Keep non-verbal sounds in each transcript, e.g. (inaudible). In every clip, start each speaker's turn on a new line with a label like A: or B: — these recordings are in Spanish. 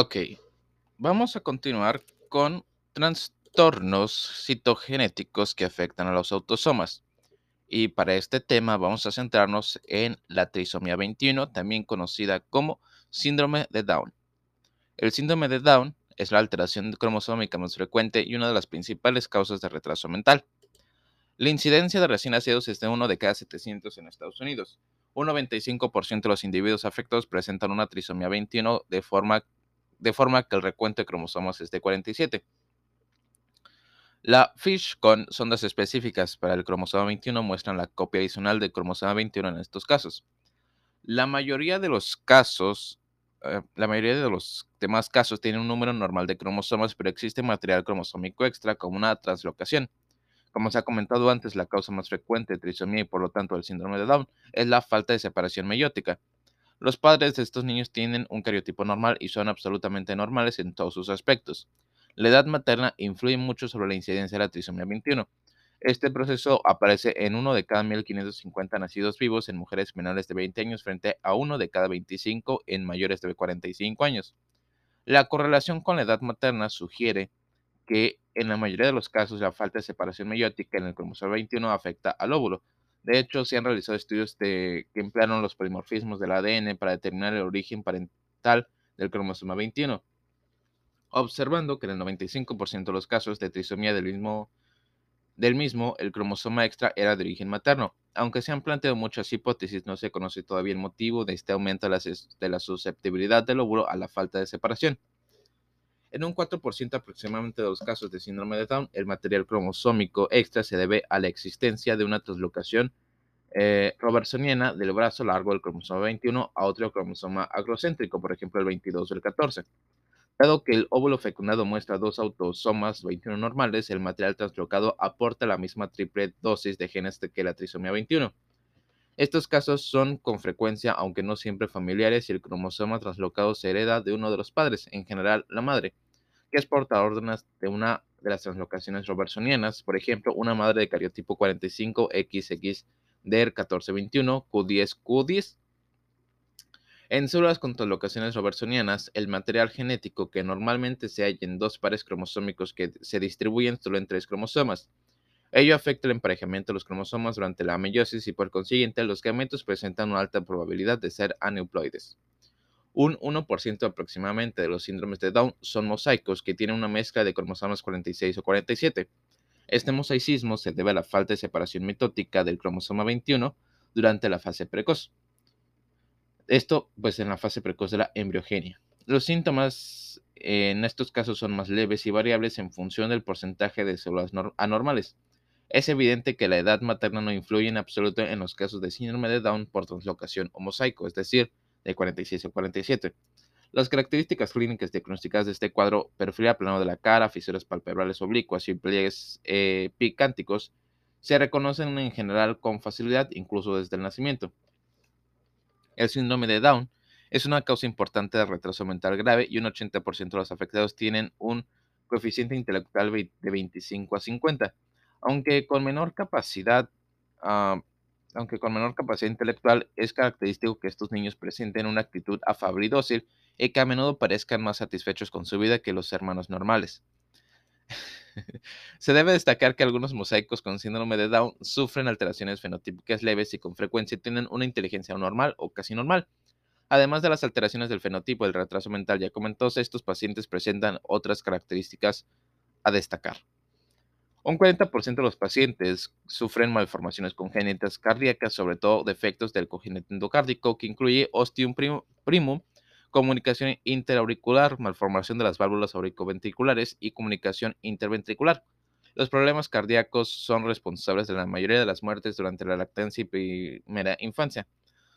A: Ok, vamos a continuar con trastornos citogenéticos que afectan a los autosomas. Y para este tema vamos a centrarnos en la trisomía 21, también conocida como síndrome de Down. El síndrome de Down es la alteración cromosómica más frecuente y una de las principales causas de retraso mental. La incidencia de recién nacidos es de 1 de cada 700 en Estados Unidos. Un 95% de los individuos afectados presentan una trisomía 21 de forma de forma que el recuento de cromosomas es de 47. La FISH con sondas específicas para el cromosoma 21 muestran la copia adicional del cromosoma 21 en estos casos. La mayoría de los casos, eh, la mayoría de los demás casos tienen un número normal de cromosomas, pero existe material cromosómico extra como una translocación. Como se ha comentado antes, la causa más frecuente de trisomía y por lo tanto del síndrome de Down es la falta de separación meiótica. Los padres de estos niños tienen un cariotipo normal y son absolutamente normales en todos sus aspectos. La edad materna influye mucho sobre la incidencia de la trisomía 21. Este proceso aparece en uno de cada 1.550 nacidos vivos en mujeres menores de 20 años frente a uno de cada 25 en mayores de 45 años. La correlación con la edad materna sugiere que en la mayoría de los casos la falta de separación meiótica en el cromosoma 21 afecta al óvulo, de hecho, se han realizado estudios que emplearon los polimorfismos del ADN para determinar el origen parental del cromosoma 21, observando que en el 95% de los casos de trisomía del mismo, el cromosoma extra era de origen materno. Aunque se han planteado muchas hipótesis, no se conoce todavía el motivo de este aumento de la susceptibilidad del óvulo a la falta de separación. En un 4% aproximadamente de los casos de síndrome de Down, el material cromosómico extra se debe a la existencia de una translocación eh, robertsoniana del brazo largo del cromosoma 21 a otro cromosoma agrocéntrico, por ejemplo el 22 o el 14. Dado que el óvulo fecundado muestra dos autosomas 21 normales, el material translocado aporta la misma triple dosis de genes que la trisomía 21. Estos casos son con frecuencia, aunque no siempre familiares, y el cromosoma translocado se hereda de uno de los padres, en general la madre, que es portador de una de, las translocaciones robertsonianas, por ejemplo, una madre de cariotipo 45XX DER 1421 Q10 Q10. En células con translocaciones robertsonianas, el material genético que normalmente se halla en dos pares cromosómicos que se distribuyen solo en tres cromosomas, Ello afecta el emparejamiento de los cromosomas durante la meiosis y por consiguiente los gametos presentan una alta probabilidad de ser aneuploides. Un 1% aproximadamente de los síndromes de Down son mosaicos que tienen una mezcla de cromosomas 46 o 47. Este mosaicismo se debe a la falta de separación mitótica del cromosoma 21 durante la fase precoz. Esto, pues, en la fase precoz de la embriogenia. Los síntomas en estos casos son más leves y variables en función del porcentaje de células anormales. Es evidente que la edad materna no influye en absoluto en los casos de síndrome de Down por translocación o mosaico, es decir, de 46 o 47. Las características clínicas diagnosticadas de este cuadro, perfil plano de la cara, fisuras palpebrales oblicuas y pliegues eh, picánticos, se reconocen en general con facilidad, incluso desde el nacimiento. El síndrome de Down es una causa importante de retraso mental grave y un 80% de los afectados tienen un coeficiente intelectual de 25 a 50 aunque con menor capacidad, ah, aunque con menor capacidad intelectual, es característico que estos niños presenten una actitud afable y dócil y que a menudo parezcan más satisfechos con su vida que los hermanos normales. (laughs) Se debe destacar que algunos mosaicos con síndrome de Down sufren alteraciones fenotípicas leves y con frecuencia tienen una inteligencia normal o casi normal. Además de las alteraciones del fenotipo del retraso mental ya comentados, estos pacientes presentan otras características a destacar. Un 40% de los pacientes sufren malformaciones congénitas cardíacas, sobre todo defectos del cojinete endocárdico, que incluye ostium primum, comunicación interauricular, malformación de las válvulas auricoventriculares y comunicación interventricular. Los problemas cardíacos son responsables de la mayoría de las muertes durante la lactancia y primera infancia.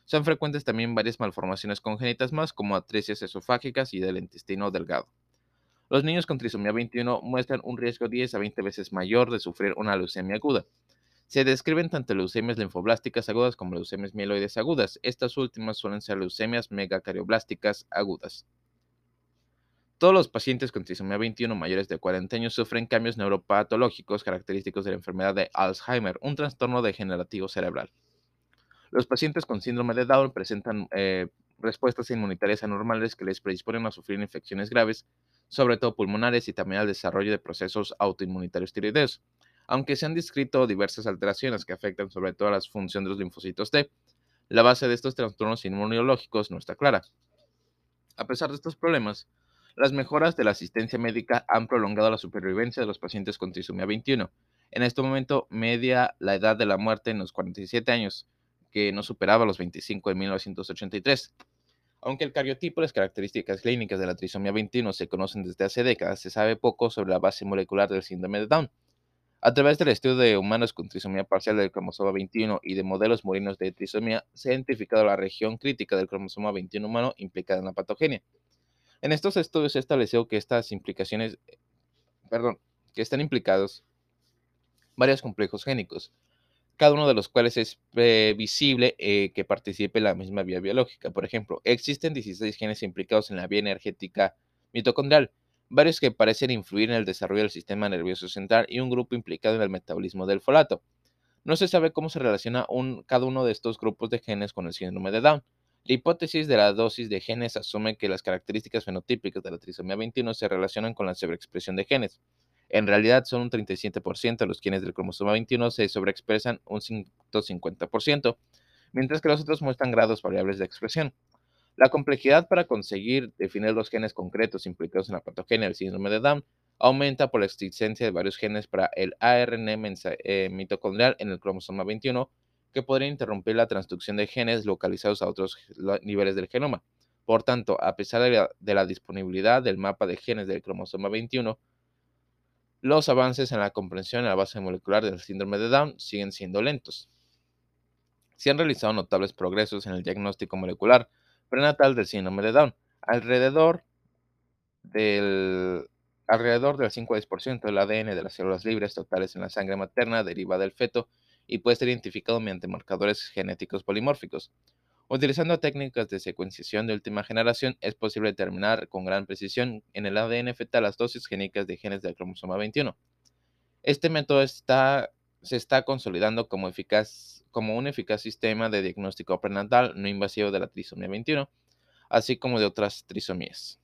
A: Son frecuentes también varias malformaciones congénitas más, como atresias esofágicas y del intestino delgado. Los niños con trisomía 21 muestran un riesgo 10 a 20 veces mayor de sufrir una leucemia aguda. Se describen tanto leucemias linfoblásticas agudas como leucemias mieloides agudas. Estas últimas suelen ser leucemias megacarioblásticas agudas. Todos los pacientes con trisomía 21 mayores de 40 años sufren cambios neuropatológicos característicos de la enfermedad de Alzheimer, un trastorno degenerativo cerebral. Los pacientes con síndrome de Down presentan eh, respuestas inmunitarias anormales que les predisponen a sufrir infecciones graves, sobre todo pulmonares y también al desarrollo de procesos autoinmunitarios tiroideos, aunque se han descrito diversas alteraciones que afectan sobre todo a la función de los linfocitos T. La base de estos trastornos inmunológicos no está clara. A pesar de estos problemas, las mejoras de la asistencia médica han prolongado la supervivencia de los pacientes con trisomía 21. En este momento, media la edad de la muerte en los 47 años, que no superaba los 25 en 1983. Aunque el cariotipo y las características clínicas de la trisomía 21 se conocen desde hace décadas, se sabe poco sobre la base molecular del síndrome de Down. A través del estudio de humanos con trisomía parcial del cromosoma 21 y de modelos murinos de trisomía, se ha identificado la región crítica del cromosoma 21 humano implicada en la patogenia. En estos estudios se estableció que estas implicaciones, perdón, que están implicados varios complejos génicos, cada uno de los cuales es previsible eh, que participe en la misma vía biológica. Por ejemplo, existen 16 genes implicados en la vía energética mitocondrial, varios que parecen influir en el desarrollo del sistema nervioso central y un grupo implicado en el metabolismo del folato. No se sabe cómo se relaciona cada uno de estos grupos de genes con el síndrome de Down. La hipótesis de la dosis de genes asume que las características fenotípicas de la trisomía 21 se relacionan con la sobreexpresión de genes. En realidad son un 37% de los genes del cromosoma 21 se sobreexpresan un 150%, mientras que los otros muestran grados variables de expresión. La complejidad para conseguir definir los genes concretos implicados en la patogenia del síndrome de Down aumenta por la existencia de varios genes para el ARN eh, mitocondrial en el cromosoma 21 que podría interrumpir la transducción de genes localizados a otros niveles del genoma. Por tanto, a pesar de la, disponibilidad del mapa de genes del cromosoma 21, los avances en la comprensión de la base molecular del síndrome de Down siguen siendo lentos. Se han realizado notables progresos en el diagnóstico molecular prenatal del síndrome de Down. Alrededor del, alrededor del 5 10% del ADN de las células libres totales en la sangre materna deriva del feto y puede ser identificado mediante marcadores genéticos polimórficos. Utilizando técnicas de secuenciación de última generación, es posible determinar con gran precisión en el ADN fetal las dosis génicas de genes del cromosoma 21. Este método se está consolidando como, un eficaz sistema de diagnóstico prenatal no invasivo de la trisomía 21, así como de otras trisomías.